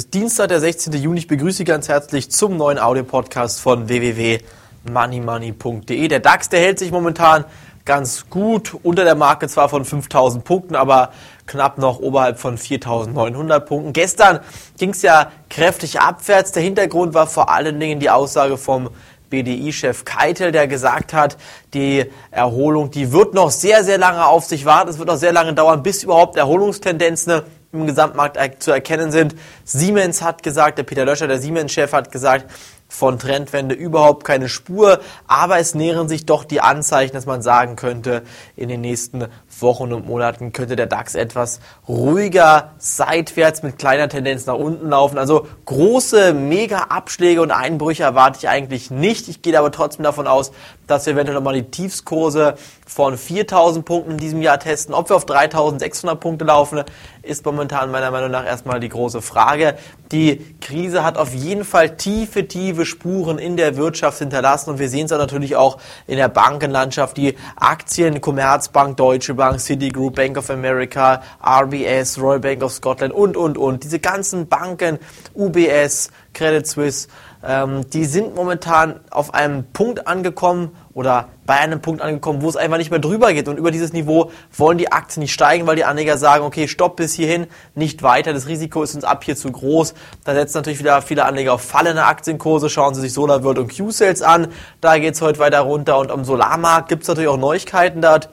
Ist Dienstag, der 16. Juni. Ich begrüße Sie ganz herzlich zum neuen Audio-Podcast von www.moneymoney.de. Der DAX, der hält sich momentan ganz gut unter der Marke zwar von 5000 Punkten, aber knapp noch oberhalb von 4900 Punkten. Gestern ging es ja kräftig abwärts. Der Hintergrund war vor allen Dingen die Aussage vom BDI-Chef Keitel, der gesagt hat, die Erholung, die wird noch sehr, sehr lange auf sich warten. Es wird noch sehr lange dauern, bis überhaupt Erholungstendenzen im Gesamtmarkt zu erkennen sind. Siemens hat gesagt, der Peter Löscher, der Siemens-Chef, hat gesagt, von Trendwende überhaupt keine Spur, aber es nähern sich doch die Anzeichen, dass man sagen könnte, in den nächsten Wochen und Monaten könnte der DAX etwas ruhiger seitwärts mit kleiner Tendenz nach unten laufen. Also große Mega-Abschläge und Einbrüche erwarte ich eigentlich nicht. Ich gehe aber trotzdem davon aus, dass wir eventuell nochmal die Tiefskurse von 4000 Punkten in diesem Jahr testen. Ob wir auf 3600 Punkte laufen, ist momentan meiner Meinung nach erstmal die große Frage. Die Krise hat auf jeden Fall tiefe, tiefe Spuren in der Wirtschaft hinterlassen und wir sehen es natürlich auch in der Bankenlandschaft. Die Aktien, Commerzbank, Deutsche Bank, Citigroup, Bank of America, RBS, Royal Bank of Scotland und, und, und. Diese ganzen Banken, UBS, Credit Suisse, ähm, die sind momentan auf einem Punkt angekommen oder bei einem Punkt angekommen, wo es einfach nicht mehr drüber geht. Und über dieses Niveau wollen die Aktien nicht steigen, weil die Anleger sagen, okay, stopp bis hierhin, nicht weiter. Das Risiko ist uns ab hier zu groß. Da setzen natürlich wieder viele Anleger auf fallende Aktienkurse. Schauen Sie sich SolarWorld und Q-Sales an. Da geht es heute weiter runter. Und am Solarmarkt gibt es natürlich auch Neuigkeiten dort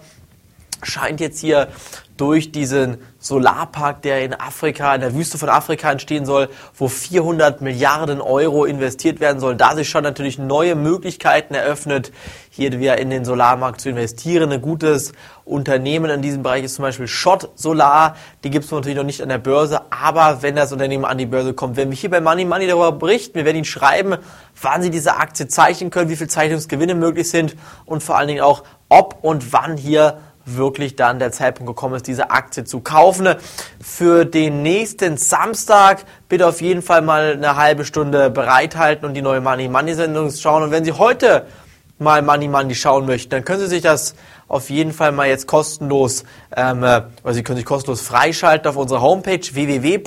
scheint jetzt hier durch diesen Solarpark, der in Afrika, in der Wüste von Afrika entstehen soll, wo 400 Milliarden Euro investiert werden soll, da sich schon natürlich neue Möglichkeiten eröffnet, hier wieder in den Solarmarkt zu investieren. Ein gutes Unternehmen in diesem Bereich ist zum Beispiel Schott Solar. Die gibt es natürlich noch nicht an der Börse, aber wenn das Unternehmen an die Börse kommt, werden wir hier bei Money Money darüber berichten. Wir werden Ihnen schreiben, wann Sie diese Aktie zeichnen können, wie viel Zeichnungsgewinne möglich sind und vor allen Dingen auch, ob und wann hier wirklich dann der Zeitpunkt gekommen ist, diese Aktie zu kaufen. Für den nächsten Samstag bitte auf jeden Fall mal eine halbe Stunde bereithalten und die neue Money Money Sendung schauen. Und wenn Sie heute mal Money Money schauen möchten, dann können Sie sich das auf jeden Fall mal jetzt kostenlos, ähm, also Sie können sich kostenlos freischalten auf unserer Homepage www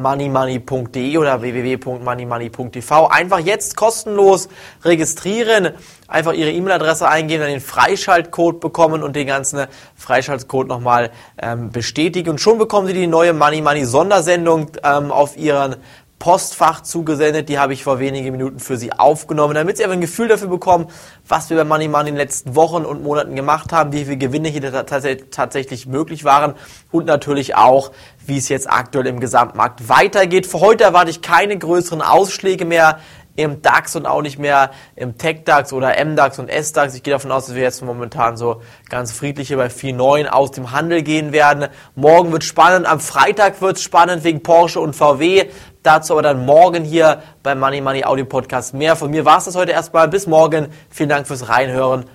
moneymoney.de oder www.moneymoney.tv. Einfach jetzt kostenlos registrieren, einfach Ihre E-Mail-Adresse eingeben, dann den Freischaltcode bekommen und den ganzen Freischaltcode nochmal ähm, bestätigen. Und schon bekommen Sie die neue Money Money Sondersendung ähm, auf Ihren Postfach zugesendet. Die habe ich vor wenigen Minuten für Sie aufgenommen, damit Sie ein Gefühl dafür bekommen, was wir bei Money Money in den letzten Wochen und Monaten gemacht haben, wie viele Gewinne hier tatsächlich möglich waren und natürlich auch, wie es jetzt aktuell im Gesamtmarkt weitergeht. Für heute erwarte ich keine größeren Ausschläge mehr im DAX und auch nicht mehr im Tech-DAX oder M-DAX und S-DAX. Ich gehe davon aus, dass wir jetzt momentan so ganz friedlich hier bei 4.9 aus dem Handel gehen werden. Morgen wird spannend, am Freitag wird es spannend wegen Porsche und VW. Dazu aber dann morgen hier beim Money Money Audio Podcast mehr. Von mir war es das heute erstmal. Bis morgen. Vielen Dank fürs Reinhören.